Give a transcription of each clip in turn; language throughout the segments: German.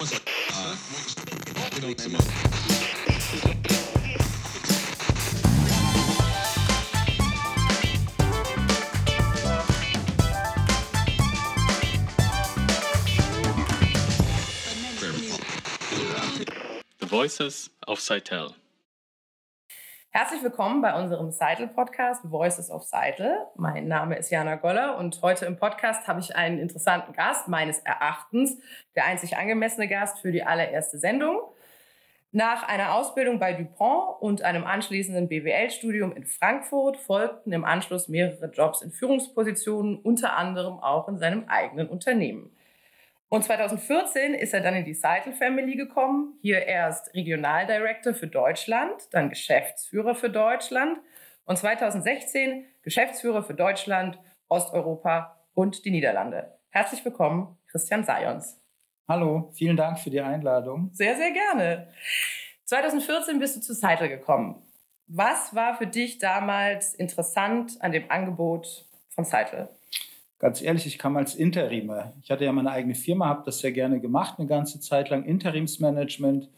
The Voices of Seitel. Herzlich willkommen bei unserem Seitel-Podcast Voices of Seitel. Mein Name ist Jana Goller und heute im Podcast habe ich einen interessanten Gast, meines Erachtens der einzig angemessene Gast für die allererste Sendung. Nach einer Ausbildung bei Dupont und einem anschließenden BWL-Studium in Frankfurt folgten im Anschluss mehrere Jobs in Führungspositionen, unter anderem auch in seinem eigenen Unternehmen. Und 2014 ist er dann in die Seitel Family gekommen. Hier erst Regionaldirektor für Deutschland, dann Geschäftsführer für Deutschland und 2016 Geschäftsführer für Deutschland, Osteuropa und die Niederlande. Herzlich willkommen, Christian Sayons. Hallo, vielen Dank für die Einladung. Sehr, sehr gerne. 2014 bist du zu Seitel gekommen. Was war für dich damals interessant an dem Angebot von Seitel? Ganz ehrlich, ich kam als Interimer. Ich hatte ja meine eigene Firma, habe das sehr gerne gemacht, eine ganze Zeit lang Interimsmanagement.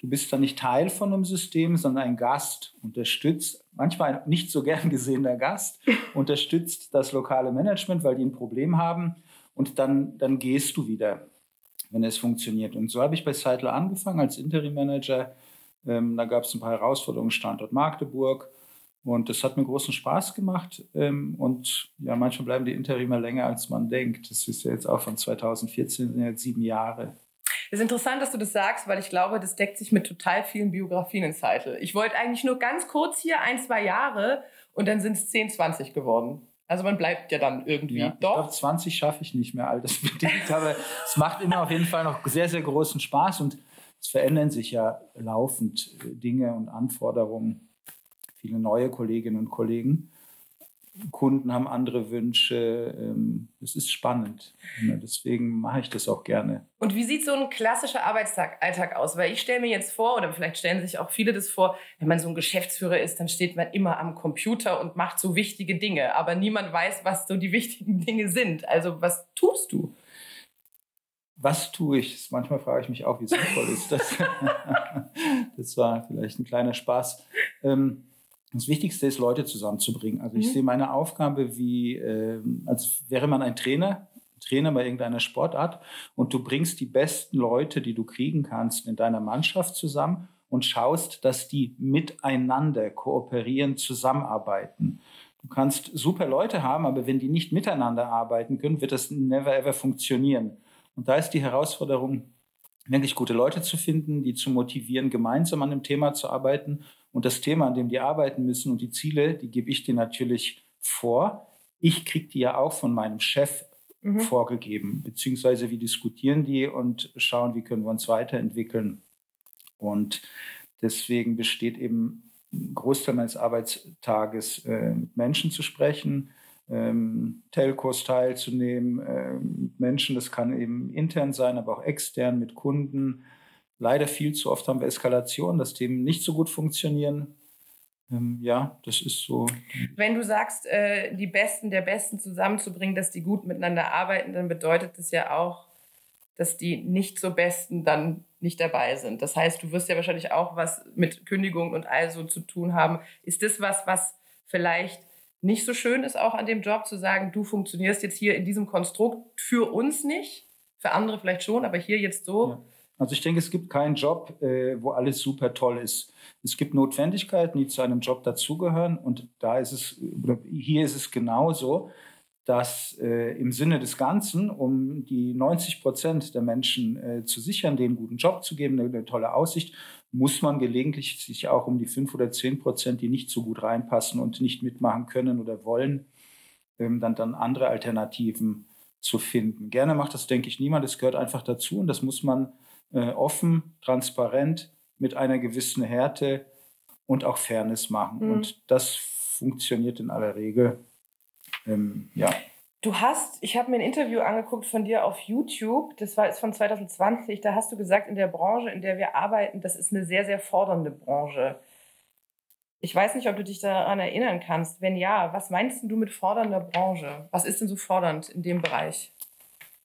Du bist dann nicht Teil von einem System, sondern ein Gast, unterstützt, manchmal ein nicht so gern gesehener Gast, unterstützt das lokale Management, weil die ein Problem haben und dann, dann gehst du wieder, wenn es funktioniert. Und so habe ich bei Seidler angefangen als Interim-Manager. Ähm, da gab es ein paar Herausforderungen, Standort Magdeburg, und das hat mir großen Spaß gemacht. Ähm, und ja, manchmal bleiben die Interimer länger, als man denkt. Das ist ja jetzt auch von 2014, sind jetzt sieben Jahre. Es ist interessant, dass du das sagst, weil ich glaube, das deckt sich mit total vielen Biografien in Zeitel. Ich wollte eigentlich nur ganz kurz hier ein, zwei Jahre und dann sind es 10, 20 geworden. Also man bleibt ja dann irgendwie ja, doch. Ich glaube, 20 schaffe ich nicht mehr altersbedingt, aber es macht immer auf jeden Fall noch sehr, sehr großen Spaß und es verändern sich ja laufend äh, Dinge und Anforderungen viele neue Kolleginnen und Kollegen. Kunden haben andere Wünsche. Ähm, es ist spannend. Deswegen mache ich das auch gerne. Und wie sieht so ein klassischer Arbeitsalltag aus? Weil ich stelle mir jetzt vor, oder vielleicht stellen sich auch viele das vor, wenn man so ein Geschäftsführer ist, dann steht man immer am Computer und macht so wichtige Dinge. Aber niemand weiß, was so die wichtigen Dinge sind. Also was tust du? Was tue ich? Manchmal frage ich mich auch, wie sinnvoll ist das? das war vielleicht ein kleiner Spaß. Ähm, das Wichtigste ist, Leute zusammenzubringen. Also ich mhm. sehe meine Aufgabe wie, äh, als wäre man ein Trainer, Trainer bei irgendeiner Sportart und du bringst die besten Leute, die du kriegen kannst, in deiner Mannschaft zusammen und schaust, dass die miteinander kooperieren, zusammenarbeiten. Du kannst super Leute haben, aber wenn die nicht miteinander arbeiten können, wird das never ever funktionieren. Und da ist die Herausforderung, wirklich gute Leute zu finden, die zu motivieren, gemeinsam an dem Thema zu arbeiten und das Thema, an dem die arbeiten müssen und die Ziele, die gebe ich dir natürlich vor. Ich kriege die ja auch von meinem Chef mhm. vorgegeben, beziehungsweise wir diskutieren die und schauen, wie können wir uns weiterentwickeln. Und deswegen besteht eben ein Großteil meines Arbeitstages, äh, mit Menschen zu sprechen, ähm, Telcos teilzunehmen, äh, Menschen, das kann eben intern sein, aber auch extern mit Kunden, Leider viel zu oft haben wir Eskalation, dass Themen nicht so gut funktionieren. Ähm, ja, das ist so. Wenn du sagst, äh, die Besten der Besten zusammenzubringen, dass die gut miteinander arbeiten, dann bedeutet das ja auch, dass die nicht so Besten dann nicht dabei sind. Das heißt, du wirst ja wahrscheinlich auch was mit Kündigung und all so zu tun haben. Ist das was, was vielleicht nicht so schön ist, auch an dem Job zu sagen, du funktionierst jetzt hier in diesem Konstrukt für uns nicht, für andere vielleicht schon, aber hier jetzt so. Ja also ich denke, es gibt keinen Job, äh, wo alles super toll ist. Es gibt Notwendigkeiten, die zu einem Job dazugehören. Und da ist es, hier ist es genauso, dass äh, im Sinne des Ganzen, um die 90 Prozent der Menschen äh, zu sichern, denen einen guten Job zu geben, eine, eine, tolle Aussicht, muss man gelegentlich sich auch um die 5 oder 10 Prozent, die nicht so gut reinpassen und nicht mitmachen können oder wollen, ähm, dann, dann andere Alternativen zu finden. Gerne macht das, denke ich, niemand. Es gehört einfach dazu und das muss man äh, offen, transparent, mit einer gewissen Härte und auch Fairness machen. Mhm. Und das funktioniert in aller Regel. Ähm, ja. Du hast, ich habe mir ein Interview angeguckt von dir auf YouTube, das war jetzt von 2020, da hast du gesagt, in der Branche, in der wir arbeiten, das ist eine sehr, sehr fordernde Branche. Ich weiß nicht, ob du dich daran erinnern kannst. Wenn ja, was meinst du mit fordernder Branche? Was ist denn so fordernd in dem Bereich?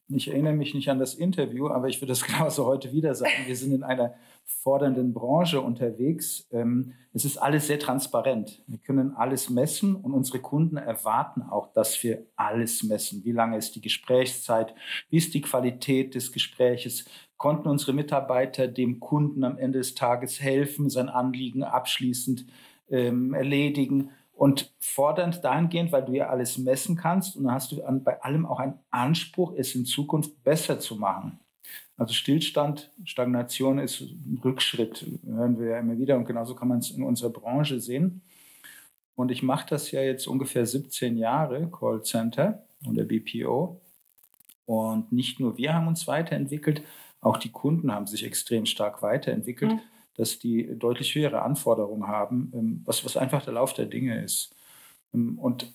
ich erinnere mich nicht an das Interview, aber ich würde das genauso heute wieder sagen. Wir sind in einer fordernden Branche unterwegs. Ähm, es ist alles sehr transparent. Wir können alles messen und unsere Kunden erwarten auch, dass wir alles messen. Wie lange ist die Gesprächszeit? Wie ist die Qualität des Gespräches? Konnten unsere Mitarbeiter dem Kunden am Ende des Tages helfen, sein Anliegen abschließend ähm, erledigen? und fordernd dahingehend, weil du ja alles messen kannst und dann hast du bei allem auch einen Anspruch, es in Zukunft besser zu machen. Also Stillstand, Stagnation ist ein Rückschritt, hören wir ja immer wieder und genauso kann man es in unserer Branche sehen. Und ich mache das ja jetzt ungefähr 17 Jahre, Callcenter und der BPO. Und nicht nur wir haben uns weiterentwickelt, auch die Kunden haben sich extrem stark weiterentwickelt. Mhm dass die deutlich höhere Anforderungen haben, ähm, was, was einfach der Lauf der Dinge ist. Ähm, und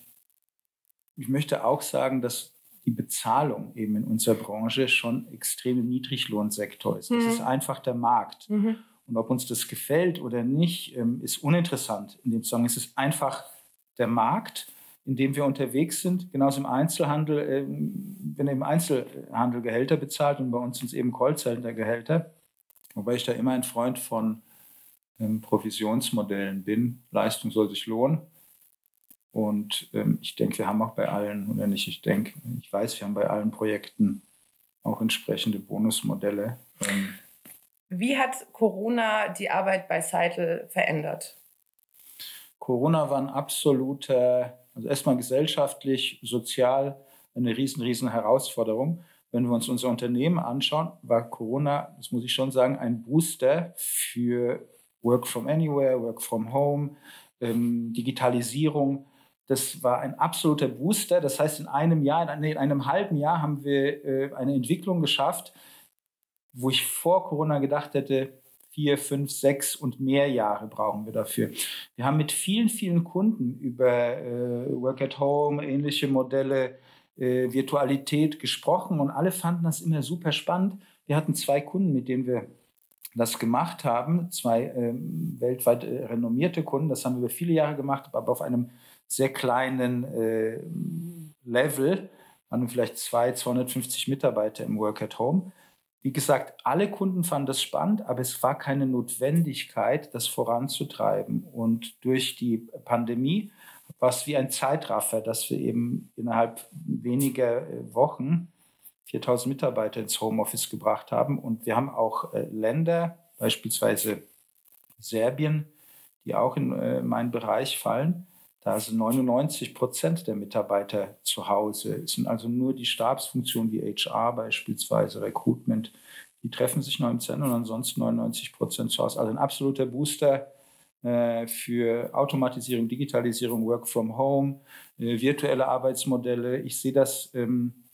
ich möchte auch sagen, dass die Bezahlung eben in unserer Branche schon extrem im Niedriglohnsektor ist. Das mhm. ist einfach der Markt. Mhm. Und ob uns das gefällt oder nicht, ähm, ist uninteressant in dem Song. Es ist einfach der Markt, in dem wir unterwegs sind. Genauso im Einzelhandel, wenn er im Einzelhandel Gehälter bezahlt und bei uns sind es eben Callcenter-Gehälter, Wobei ich da immer ein Freund von ähm, Provisionsmodellen bin. Leistung soll sich lohnen. Und ähm, ich denke, wir haben auch bei allen, oder nicht, ich denke, ich weiß, wir haben bei allen Projekten auch entsprechende Bonusmodelle. Ähm, Wie hat Corona die Arbeit bei Seitel verändert? Corona war ein absoluter, also erstmal gesellschaftlich, sozial eine riesen, riesen Herausforderung. Wenn wir uns unser Unternehmen anschauen, war Corona, das muss ich schon sagen, ein Booster für Work from Anywhere, Work from Home, ähm, Digitalisierung. Das war ein absoluter Booster. Das heißt, in einem Jahr, in einem halben Jahr haben wir äh, eine Entwicklung geschafft, wo ich vor Corona gedacht hätte, vier, fünf, sechs und mehr Jahre brauchen wir dafür. Wir haben mit vielen, vielen Kunden über äh, Work at Home, ähnliche Modelle äh, Virtualität gesprochen und alle fanden das immer super spannend. Wir hatten zwei Kunden, mit denen wir das gemacht haben, zwei ähm, weltweit äh, renommierte Kunden. Das haben wir über viele Jahre gemacht, aber auf einem sehr kleinen äh, Level. Waren vielleicht zwei, 250 Mitarbeiter im Work at Home. Wie gesagt, alle Kunden fanden das spannend, aber es war keine Notwendigkeit, das voranzutreiben. Und durch die Pandemie war es wie ein Zeitraffer, dass wir eben innerhalb weniger äh, Wochen 4000 Mitarbeiter ins Homeoffice gebracht haben. Und wir haben auch äh, Länder, beispielsweise Serbien, die auch in äh, meinen Bereich fallen. Da sind 99 Prozent der Mitarbeiter zu Hause. Es sind also nur die Stabsfunktionen wie HR beispielsweise, Recruitment, die treffen sich noch im Zentrum und ansonsten 99 Prozent zu Hause. Also ein absoluter Booster äh, für Automatisierung, Digitalisierung, Work from Home, äh, virtuelle Arbeitsmodelle. Ich sehe das ähm,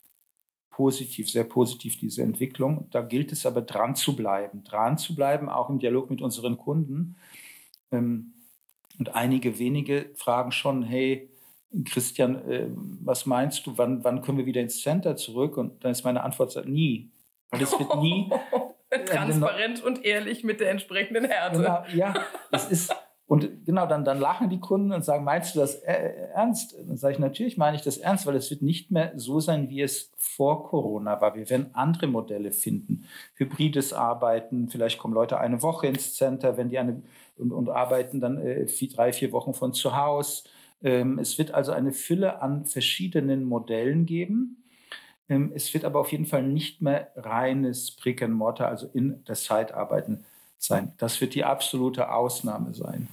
positiv, sehr positiv, diese Entwicklung. Da gilt es aber dran zu bleiben, dran zu bleiben, auch im Dialog mit unseren Kunden. Ähm, und einige wenige fragen schon, hey, Christian, äh, was meinst du, wann, wann können wir wieder ins Center zurück? Und dann ist meine Antwort, nie. Weil es wird nie, Transparent und ehrlich mit der entsprechenden Härte. Genau, ja, es ist. Und genau, dann, dann lachen die Kunden und sagen, meinst du das ernst? Dann sage ich, natürlich meine ich das ernst, weil es wird nicht mehr so sein, wie es vor Corona war. Wir werden andere Modelle finden. Hybrides Arbeiten, vielleicht kommen Leute eine Woche ins Center, wenn die eine und, und arbeiten dann äh, vier, drei, vier Wochen von zu Hause. Ähm, es wird also eine Fülle an verschiedenen Modellen geben. Ähm, es wird aber auf jeden Fall nicht mehr reines Brick and Mortar, also in der Zeitarbeiten sein. Das wird die absolute Ausnahme sein.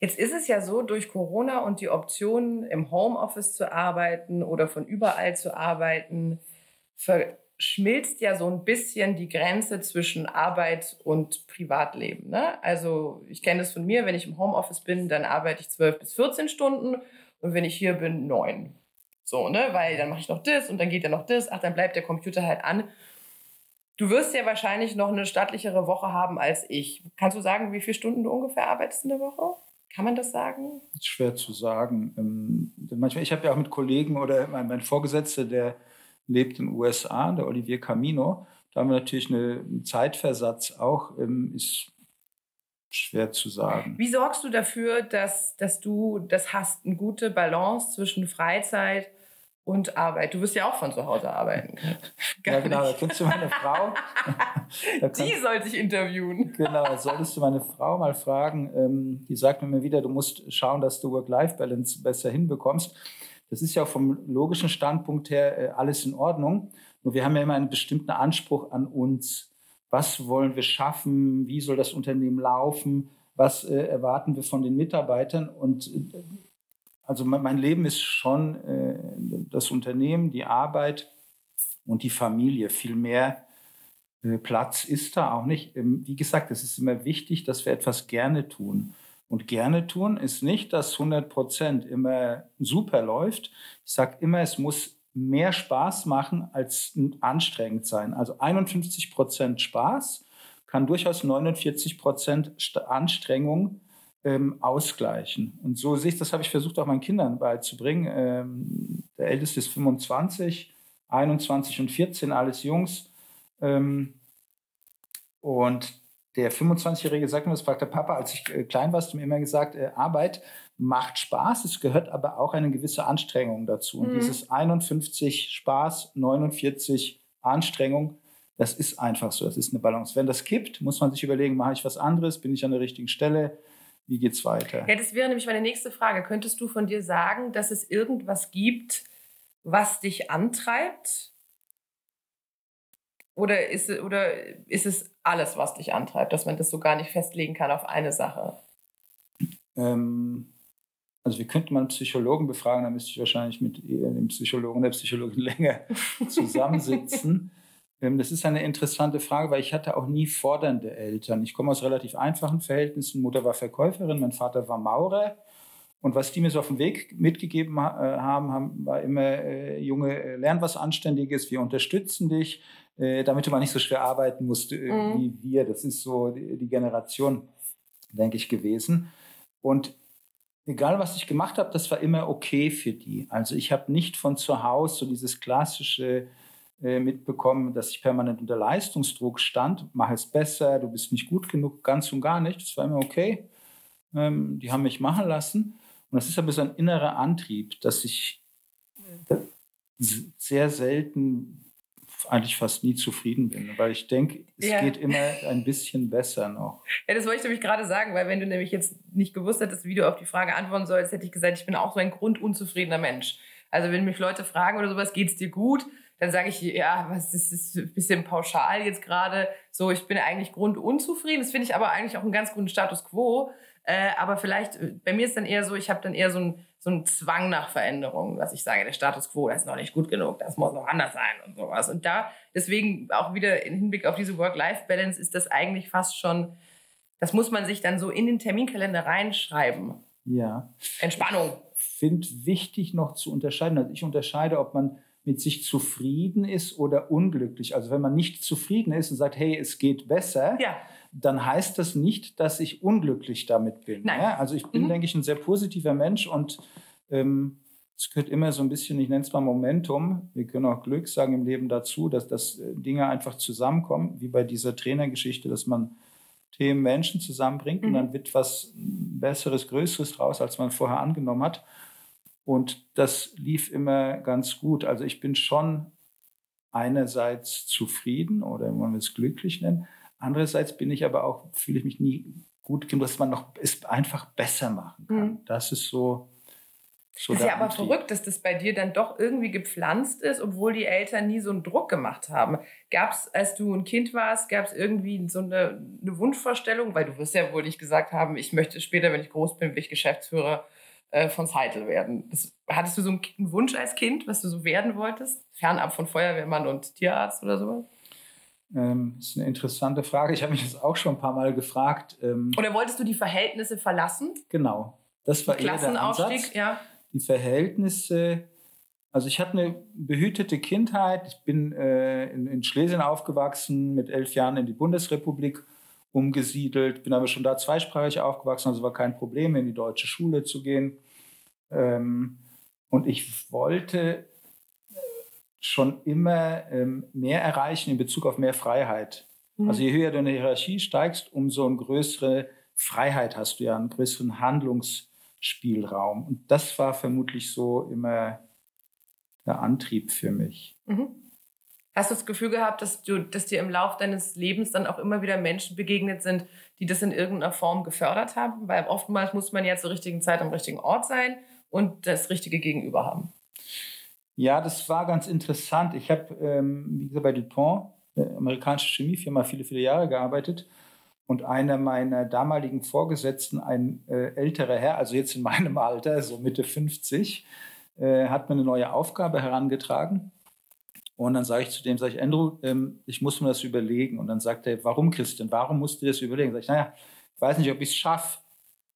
Jetzt ist es ja so, durch Corona und die Option, im Homeoffice zu arbeiten oder von überall zu arbeiten, verschmilzt ja so ein bisschen die Grenze zwischen Arbeit und Privatleben. Ne? Also ich kenne das von mir, wenn ich im Homeoffice bin, dann arbeite ich 12 bis 14 Stunden und wenn ich hier bin, neun. So, ne? Weil dann mache ich noch das und dann geht ja noch das. Ach, dann bleibt der Computer halt an. Du wirst ja wahrscheinlich noch eine stattlichere Woche haben als ich. Kannst du sagen, wie viele Stunden du ungefähr arbeitest in der Woche? Kann man das sagen? Das ist schwer zu sagen. Ähm, manchmal, ich habe ja auch mit Kollegen oder mein, mein Vorgesetzter, der lebt in den USA, der Olivier Camino. Da haben wir natürlich einen Zeitversatz auch. Ähm, ist schwer zu sagen. Wie sorgst du dafür, dass, dass du das hast, eine gute Balance zwischen Freizeit und Arbeit. Du wirst ja auch von zu Hause arbeiten können. ja, genau. Da kennst du meine Frau. die soll sich interviewen. genau, solltest du meine Frau mal fragen. Ähm, die sagt mir immer wieder, du musst schauen, dass du Work-Life-Balance besser hinbekommst. Das ist ja vom logischen Standpunkt her äh, alles in Ordnung. Nur wir haben ja immer einen bestimmten Anspruch an uns. Was wollen wir schaffen? Wie soll das Unternehmen laufen? Was äh, erwarten wir von den Mitarbeitern? Und äh, also mein Leben ist schon äh, das Unternehmen, die Arbeit und die Familie. Viel mehr äh, Platz ist da auch nicht. Ähm, wie gesagt, es ist immer wichtig, dass wir etwas gerne tun. Und gerne tun ist nicht, dass 100 Prozent immer super läuft. Ich sage immer, es muss mehr Spaß machen als anstrengend sein. Also 51 Prozent Spaß kann durchaus 49 Prozent Anstrengung ähm, ausgleichen. Und so sehe ich, das habe ich versucht auch meinen Kindern beizubringen. Ähm, der älteste ist 25, 21 und 14, alles Jungs. Ähm, und der 25-Jährige sagt mir, das fragt der Papa, als ich äh, klein war, hast du mir immer gesagt, äh, Arbeit macht Spaß, es gehört aber auch eine gewisse Anstrengung dazu. Und mhm. dieses 51 Spaß, 49 Anstrengung, das ist einfach so, das ist eine Balance. Wenn das kippt, muss man sich überlegen, mache ich was anderes, bin ich an der richtigen Stelle, wie geht es weiter? Ja, das wäre nämlich meine nächste Frage. Könntest du von dir sagen, dass es irgendwas gibt, was dich antreibt? Oder ist, oder ist es alles, was dich antreibt, dass man das so gar nicht festlegen kann auf eine Sache? Ähm, also wir könnten mal einen Psychologen befragen, da müsste ich wahrscheinlich mit dem Psychologen der Psychologin länger zusammensitzen. Ähm, das ist eine interessante Frage, weil ich hatte auch nie fordernde Eltern. Ich komme aus relativ einfachen Verhältnissen. Mutter war Verkäuferin, mein Vater war Maurer. Und was die mir so auf dem Weg mitgegeben äh, haben, war immer, äh, Junge, äh, lern was Anständiges, wir unterstützen dich, äh, damit du mal nicht so schwer arbeiten musst äh, mhm. wie wir. Das ist so die, Generation, denke ich, gewesen. Und egal, was ich gemacht habe, das war immer okay für die. Also ich habe nicht von zu Hause so dieses klassische mitbekommen, dass ich permanent unter Leistungsdruck stand. Mach es besser, du bist nicht gut genug, ganz und gar nicht. Das war immer okay. Ähm, die haben mich machen lassen. Und das ist aber so ein innerer Antrieb, dass ich äh, sehr selten, eigentlich fast nie zufrieden bin, weil ich denke, es ja. geht immer ein bisschen besser noch. Ja, das wollte ich nämlich gerade sagen, weil wenn du nämlich jetzt nicht gewusst hättest, wie du auf die Frage antworten sollst, hätte ich gesagt, ich bin auch so ein grundunzufriedener Mensch. Also wenn mich Leute fragen oder sowas, geht es dir gut? Dann sage ich, ja, was das ist ein bisschen pauschal jetzt gerade. So, ich bin eigentlich grundunzufrieden. Das finde ich aber eigentlich auch einen ganz guten Status quo. Äh, aber vielleicht, äh, bei mir ist dann eher so, ich habe dann eher so einen so einen Zwang nach Veränderung, dass ich sage, der Status quo, das ist noch nicht gut genug, das muss noch anders sein und sowas. Und da, deswegen auch wieder im Hinblick auf diese Work-Life-Balance ist das eigentlich fast schon, das muss man sich dann so in den Terminkalender reinschreiben. Ja. Entspannung. Ich finde wichtig noch zu unterscheiden. Also ich unterscheide, ob man mit sich zufrieden ist oder unglücklich. Also wenn man nicht zufrieden ist und sagt, hey, es geht besser, ja. dann heißt das nicht, dass ich unglücklich damit bin. Ja? Also ich bin, mhm. denke ich, ein sehr positiver Mensch und ähm, es gehört immer so ein bisschen, ich nenne es mal Momentum, wir können auch Glück sagen im Leben dazu, dass, dass äh, Dinge einfach zusammenkommen, wie bei dieser Trainergeschichte, dass man Themen, Menschen zusammenbringt mhm. und dann wird was Besseres, Größeres draus, als man vorher angenommen hat. Und das lief immer ganz gut. Also ich bin schon einerseits zufrieden oder man will es glücklich nennen. Andererseits bin ich aber auch, fühle ich mich nie gut genug, dass man noch es einfach besser machen kann. Mhm. Das ist so. so das ist ja aber verrückt, dass das bei dir dann doch irgendwie gepflanzt ist, obwohl die Eltern nie so einen Druck gemacht haben. Gab es, als du ein Kind warst, gab es irgendwie so eine, eine Wunschvorstellung? Weil du wirst ja wohl nicht gesagt haben, ich möchte später, wenn ich groß bin, will ich Geschäftsführer äh, von Seitel werden. Das, hattest du so einen Wunsch als Kind, was du so werden wolltest? Fernab von Feuerwehrmann und Tierarzt oder sowas? Ähm, das ist eine interessante Frage. Ich habe mich das auch schon ein paar Mal gefragt. Ähm, oder wolltest du die Verhältnisse verlassen? Genau. Das war eher der Ansatz. Ja. Die Verhältnisse. Also ich hatte eine behütete Kindheit. Ich bin äh, in, in Schlesien aufgewachsen, mit elf Jahren in die Bundesrepublik umgesiedelt, bin aber schon da zweisprachig aufgewachsen, also war kein Problem, in die deutsche Schule zu gehen. Ähm, und ich wollte schon immer ähm, mehr erreichen in Bezug auf mehr Freiheit. Mhm. Also je höher du in der Hierarchie steigst, umso eine größere Freiheit hast du ja, einen größeren Handlungsspielraum. Und das war vermutlich so immer der Antrieb für mich. Mhm. Hast du das Gefühl gehabt, dass, du, dass dir im Lauf deines Lebens dann auch immer wieder Menschen begegnet sind, die das in irgendeiner Form gefördert haben? Weil oftmals muss man ja zur richtigen Zeit am richtigen Ort sein und das richtige Gegenüber haben. Ja, das war ganz interessant. Ich habe, ähm, wie gesagt, bei DuPont, eine amerikanische Chemiefirma, viele, viele Jahre gearbeitet. Und einer meiner damaligen Vorgesetzten, ein äh, älterer Herr, also jetzt in meinem Alter, so Mitte 50, äh, hat mir eine neue Aufgabe herangetragen. Und dann sage ich zu dem, sage ich, Andrew, ähm, ich muss mir das überlegen. Und dann sagt er, warum Christian, warum musst du das überlegen? Sag ich, naja, ich weiß nicht, ob ich es schaffe.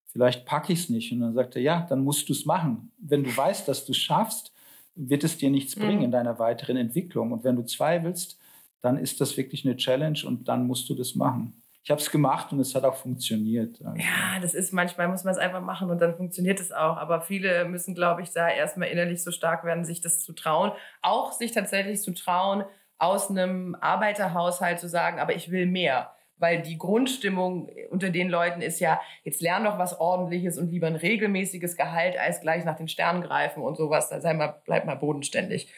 Vielleicht packe ich es nicht. Und dann sagt er, ja, dann musst du es machen. Wenn du weißt, dass du es schaffst, wird es dir nichts bringen mhm. in deiner weiteren Entwicklung. Und wenn du zweifelst, dann ist das wirklich eine Challenge und dann musst du das machen. Ich habe es gemacht und es hat auch funktioniert. Also. Ja, das ist manchmal muss man es einfach machen und dann funktioniert es auch. Aber viele müssen, glaube ich, da erstmal innerlich so stark werden, sich das zu trauen. Auch sich tatsächlich zu trauen, aus einem Arbeiterhaushalt zu sagen, aber ich will mehr weil die Grundstimmung unter den Leuten ist ja, jetzt lern doch was Ordentliches und lieber ein regelmäßiges Gehalt als gleich nach den Sternen greifen und sowas. Da sei mal, bleib mal bodenständig.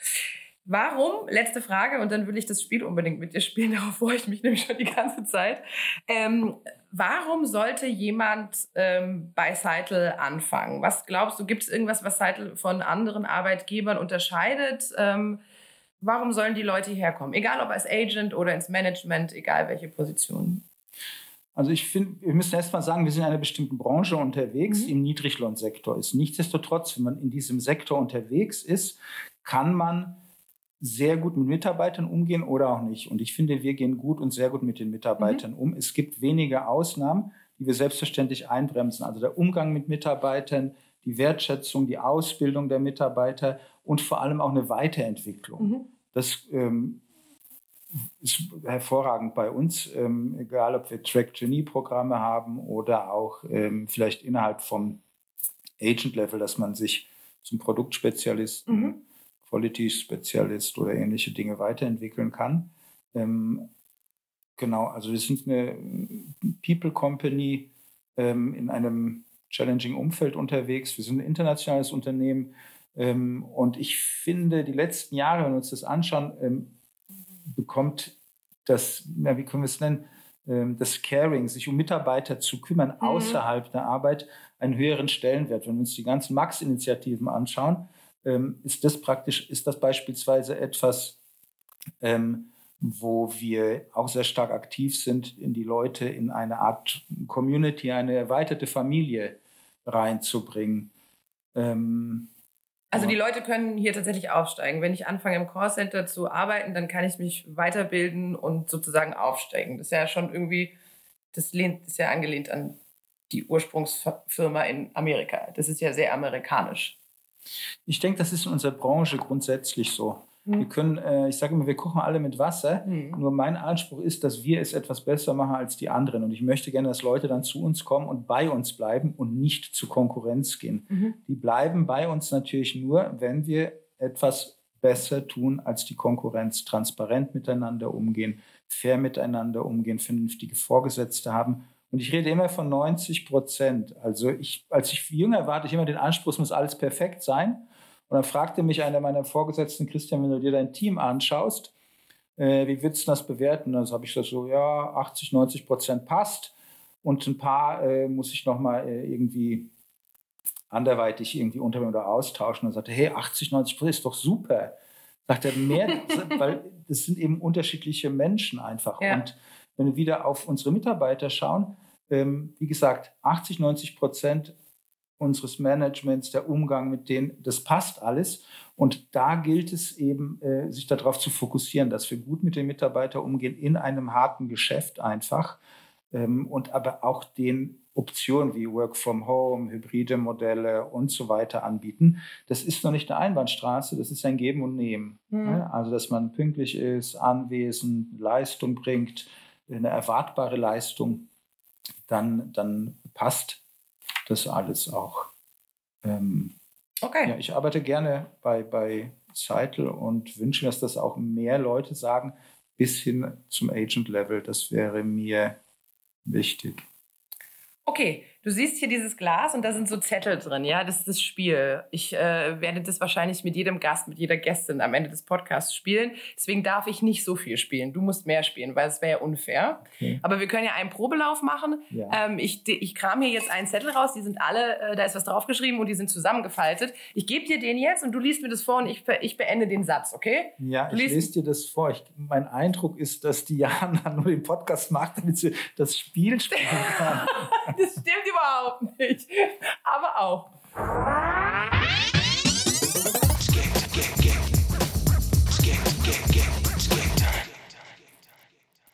Warum, letzte Frage, und dann will ich das Spiel unbedingt mit dir spielen, darauf freue ich mich nämlich schon die ganze Zeit. Ähm, warum sollte jemand ähm, bei Seitel anfangen? Was glaubst du, gibt es irgendwas, was Seitel von anderen Arbeitgebern unterscheidet? Ähm, warum sollen die Leute hierher kommen? Egal ob als Agent oder ins Management, egal welche Position. Also ich finde, wir müssen erst mal sagen, wir sind in einer bestimmten Branche unterwegs, mhm. im Niedriglohnsektor ist. Nichtsdestotrotz, wenn man in diesem Sektor unterwegs ist, kann man sehr gut mit Mitarbeitern umgehen oder auch nicht. Und ich finde, wir gehen gut und sehr gut mit den Mitarbeitern mhm. um. Es gibt wenige Ausnahmen, die wir selbstverständlich einbremsen. Also der Umgang mit Mitarbeitern, die Wertschätzung, die Ausbildung der Mitarbeiter und vor allem auch eine Weiterentwicklung. Mhm. Das ähm, ist hervorragend bei uns, ähm, egal ob wir Track-Genie-Programme haben oder auch ähm, vielleicht innerhalb vom Agent-Level, dass man sich zum Produktspezialisten, mhm. Quality-Spezialist oder ähnliche Dinge weiterentwickeln kann. Ähm, genau, also wir sind eine People-Company ähm, in einem challenging Umfeld unterwegs. Wir sind ein internationales Unternehmen ähm, und ich finde, die letzten Jahre, wenn wir uns das anschauen, ähm, bekommt das, na, wie können wir es nennen, ähm, das Caring, sich um Mitarbeiter zu kümmern mhm. außerhalb der Arbeit, einen höheren Stellenwert. Wenn wir uns die ganzen Max-Initiativen anschauen, ist das praktisch, ist das beispielsweise etwas, wo wir auch sehr stark aktiv sind, in die Leute in eine Art Community, eine erweiterte Familie reinzubringen. Ähm, also die Leute können hier tatsächlich aufsteigen. Wenn ich anfange im Callcenter zu arbeiten, dann kann ich mich weiterbilden und sozusagen aufsteigen. Das ist ja schon irgendwie, das lehnt, ist ja angelehnt an die Ursprungsfirma in Amerika. Das ist ja sehr amerikanisch. Ich denke, das ist in unserer Branche grundsätzlich so. Mhm. Wir können, äh, ich sage immer, wir kochen alle mit Wasser. Mhm. Nur mein Anspruch ist, dass wir es etwas besser machen als die anderen. Und ich möchte gerne, dass Leute dann zu uns kommen und bei uns bleiben und nicht zur Konkurrenz gehen. Mhm. Die bleiben bei uns natürlich nur, wenn wir etwas besser tun als die Konkurrenz, transparent miteinander umgehen, fair miteinander umgehen, vernünftige Vorgesetzte haben. Und ich rede immer von 90 Prozent. Also ich, als ich jünger war, hatte ich immer den Anspruch, es muss alles perfekt sein. Und dann fragte mich einer meiner Vorgesetzten, Christian, wenn du dir dein Team anschaust, äh, wie würdest du das bewerten? Also habe ich gesagt, so, ja, 80, 90 Prozent passt und ein paar äh, muss ich nochmal äh, irgendwie anderweitig irgendwie unterbringen oder austauschen. Und sagte, hey, 80, 90 Prozent ist doch super. Sagt er, mehr, weil das sind eben unterschiedliche Menschen einfach. Ja. Und wenn wir wieder auf unsere Mitarbeiter schauen, ähm, wie gesagt, 80, 90 Prozent unseres Managements, der Umgang mit denen, das passt alles. Und da gilt es eben, äh, sich darauf zu fokussieren, dass wir gut mit den Mitarbeitern umgehen, in einem harten Geschäft einfach. Ähm, und aber auch den Optionen wie Work from Home, hybride Modelle und so weiter anbieten. Das ist noch nicht eine Einbahnstraße, das ist ein Geben und Nehmen. Mhm. Also, dass man pünktlich ist, anwesend, Leistung bringt, eine erwartbare Leistung, dann, dann passt das alles auch. Ähm, okay. Ja, ich arbeite gerne bei, bei Seitel und wünsche mir, dass das auch mehr Leute sagen, bis hin zum Agent-Level. Das wäre mir wichtig. Okay, Du siehst hier dieses Glas und da sind so Zettel drin, ja, das ist das Spiel. Ich äh, werde das wahrscheinlich mit jedem Gast, mit jeder Gästin am Ende des Podcasts spielen. Deswegen darf ich nicht so viel spielen. Du musst mehr spielen, weil es wäre ja unfair. Okay. Aber wir können ja einen Probelauf machen. Ja. Ähm, ich, ich kram hier jetzt einen Zettel raus, die sind alle, äh, da ist was draufgeschrieben und die sind zusammengefaltet. Ich gebe dir den jetzt und du liest mir das vor und ich, ich beende den Satz, okay? Ja, ich lese dir das vor. Ich, mein Eindruck ist, dass Diana nur den Podcast macht, damit sie das Spiel spielen kann. Das stimmt überhaupt nicht. Aber auch.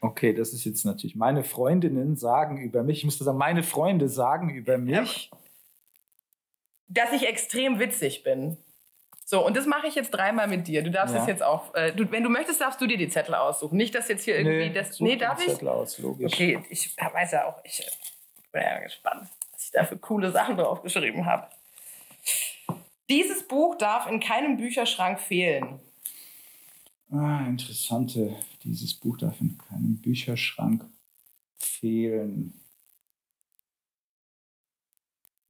Okay, das ist jetzt natürlich. Meine Freundinnen sagen über mich, ich muss das sagen, meine Freunde sagen über mich. dass ich extrem witzig bin. So, und das mache ich jetzt dreimal mit dir. Du darfst Ja. es jetzt auch, äh, du, wenn du möchtest, darfst du dir die Zettel aussuchen. Nicht, dass jetzt hier irgendwie das. such Nee, darf ich? Zettel aus, logisch. Okay, ich weiß ja auch, ich bin ja gespannt, was ich da für coole Sachen draufgeschrieben habe. Dieses Buch darf in keinem Bücherschrank fehlen. Ah, interessante. Dieses Buch darf in keinem Bücherschrank fehlen.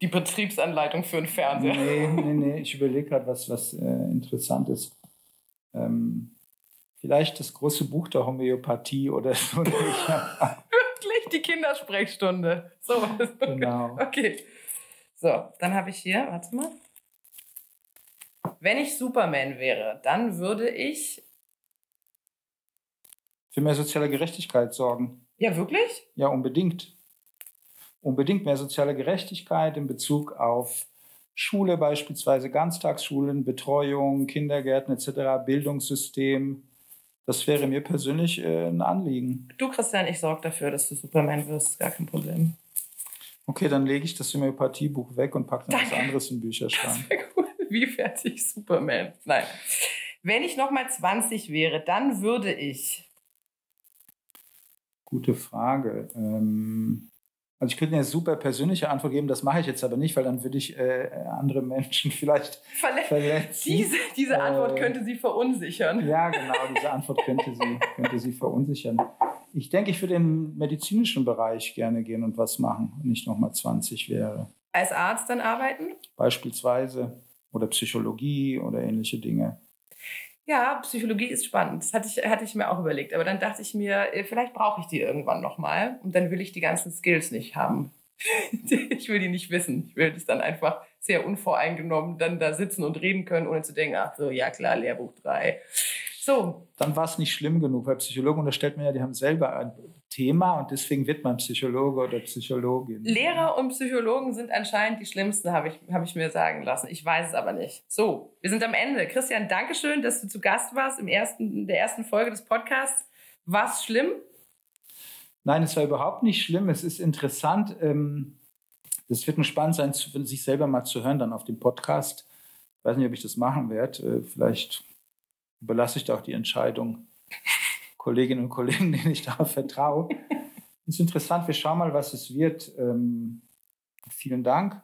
Die Betriebsanleitung für einen Fernseher. Nee, nee, nee. Ich überlege gerade, was, was äh, interessant ist. Ähm, vielleicht das große Buch der Homöopathie oder so. Die Kindersprechstunde. So. genau. Okay. So, dann habe ich hier, warte mal. Wenn ich Superman wäre, dann würde ich. Für mehr soziale Gerechtigkeit sorgen. Ja, wirklich? Ja, unbedingt. Unbedingt mehr soziale Gerechtigkeit in Bezug auf Schule beispielsweise, Ganztagsschulen, Betreuung, Kindergärten etc., Bildungssystem. Das wäre mir persönlich äh, ein Anliegen. Du, Christian, ich sorge dafür, dass du Superman wirst. Gar kein Problem. Okay, dann lege ich das Homöopathiebuch weg und packe dann was Danke. anderes in den Bücherschrank. Sehr cool. Wie fertig Superman? Nein. Wenn ich nochmal 20 wäre, dann würde ich. Gute Frage. Ähm, also ich könnte eine super persönliche Antwort geben, das mache ich jetzt aber nicht, weil dann würde ich äh, andere Menschen vielleicht Verle verletzen. diese, diese Antwort Äh, könnte sie verunsichern. Ja, genau, diese Antwort könnte sie, könnte sie verunsichern. Ich denke, ich würde im medizinischen Bereich gerne gehen und was machen, wenn ich nochmal 20 wäre. Als Arzt dann arbeiten? Beispielsweise. Oder Psychologie oder ähnliche Dinge. Ja, Psychologie ist spannend. Das hatte ich, hatte ich mir auch überlegt. Aber dann dachte ich mir, äh, vielleicht brauche ich die irgendwann nochmal. Und dann will ich die ganzen Skills nicht haben. ich will die nicht wissen. Ich will das dann einfach sehr unvoreingenommen dann da sitzen und reden können, ohne zu denken, ach so, ja klar, Lehrbuch 3. So, Dann war es nicht schlimm genug, weil Psychologen unterstellt man ja, die haben selber ein Thema und deswegen wird man Psychologe oder Psychologin. Lehrer und Psychologen sind anscheinend die schlimmsten, habe ich, habe ich mir sagen lassen. Ich weiß es aber nicht. So, wir sind am Ende. Christian, Dankeschön, dass du zu Gast warst im ersten, in der ersten Folge des Podcasts. War es schlimm? Nein, es war überhaupt nicht schlimm. Es ist interessant. Ähm, das wird ein spannend sein, sich selber mal zu hören dann auf dem Podcast. Ich weiß nicht, ob ich das machen werde. Äh, Vielleicht überlasse ich da auch die Entscheidung Kolleginnen und Kollegen, denen ich da vertraue. Ist interessant. Wir schauen mal, was es wird. Ähm, vielen Dank.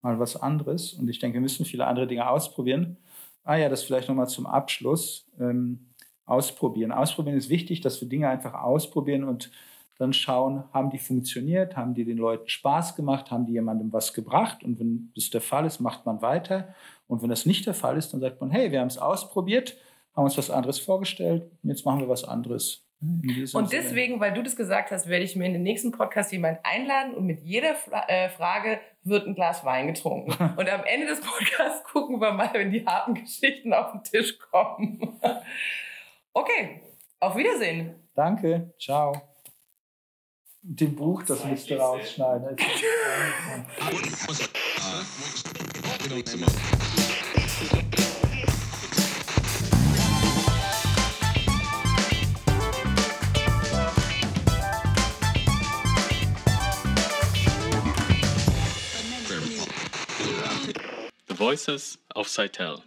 Mal was anderes. Und ich denke, wir müssen viele andere Dinge ausprobieren. Ah ja, das vielleicht nochmal zum Abschluss. Ähm, ausprobieren. Ausprobieren ist wichtig, dass wir Dinge einfach ausprobieren und dann schauen, haben die funktioniert, haben die den Leuten Spaß gemacht, haben die jemandem was gebracht und wenn das der Fall ist, macht man weiter und wenn das nicht der Fall ist, dann sagt man, hey, wir haben es ausprobiert, haben uns was anderes vorgestellt und jetzt machen wir was anderes. Und Sinne. deswegen, weil du das gesagt hast, werde ich mir in den nächsten Podcast jemanden einladen und mit jeder Fra äh, Frage wird ein Glas Wein getrunken. Und am Ende des Podcasts gucken wir mal, wenn die harten Geschichten auf den Tisch kommen. Okay, auf Wiedersehen. Danke, ciao. Den Buch, das müsst ihr rausschneiden. Voices of Seitel.